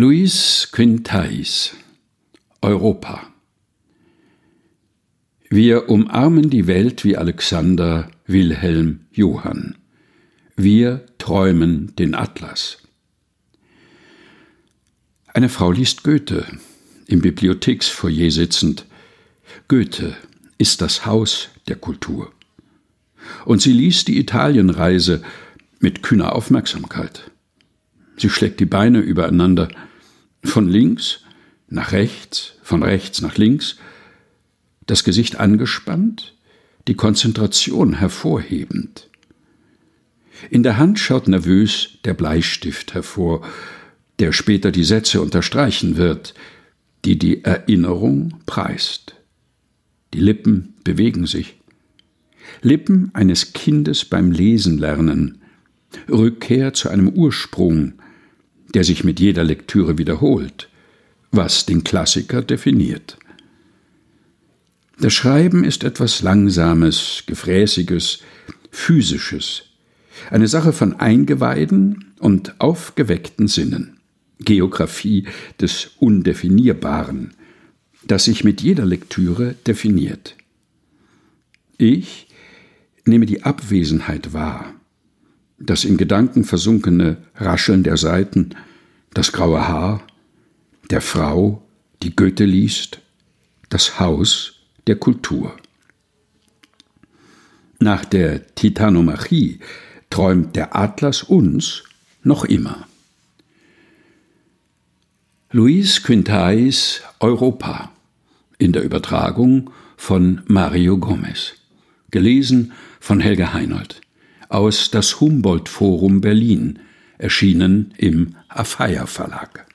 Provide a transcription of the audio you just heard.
Luis Quintais Europa Wir umarmen die Welt wie Alexander Wilhelm Johann. Wir träumen den Atlas. Eine Frau liest Goethe, im Bibliotheksfoyer sitzend. Goethe ist das Haus der Kultur. Und sie liest die Italienreise mit kühner Aufmerksamkeit. Sie schlägt die Beine übereinander, von links nach rechts, von rechts nach links, das Gesicht angespannt, die Konzentration hervorhebend. In der Hand schaut nervös der Bleistift hervor, der später die Sätze unterstreichen wird, die die Erinnerung preist. Die Lippen bewegen sich. Lippen eines Kindes beim Lesen lernen, Rückkehr zu einem Ursprung, der sich mit jeder Lektüre wiederholt, was den Klassiker definiert. Das Schreiben ist etwas Langsames, Gefräßiges, Physisches, eine Sache von Eingeweiden und aufgeweckten Sinnen, Geographie des Undefinierbaren, das sich mit jeder Lektüre definiert. Ich nehme die Abwesenheit wahr, das in Gedanken versunkene Rascheln der Seiten, das graue Haar, der Frau, die Goethe liest, das Haus der Kultur. Nach der Titanomachie träumt der Atlas uns noch immer. Luis Quintais Europa in der Übertragung von Mario Gomez. Gelesen von Helge Heinold aus das Humboldt Forum Berlin, erschienen im Afeier Verlag.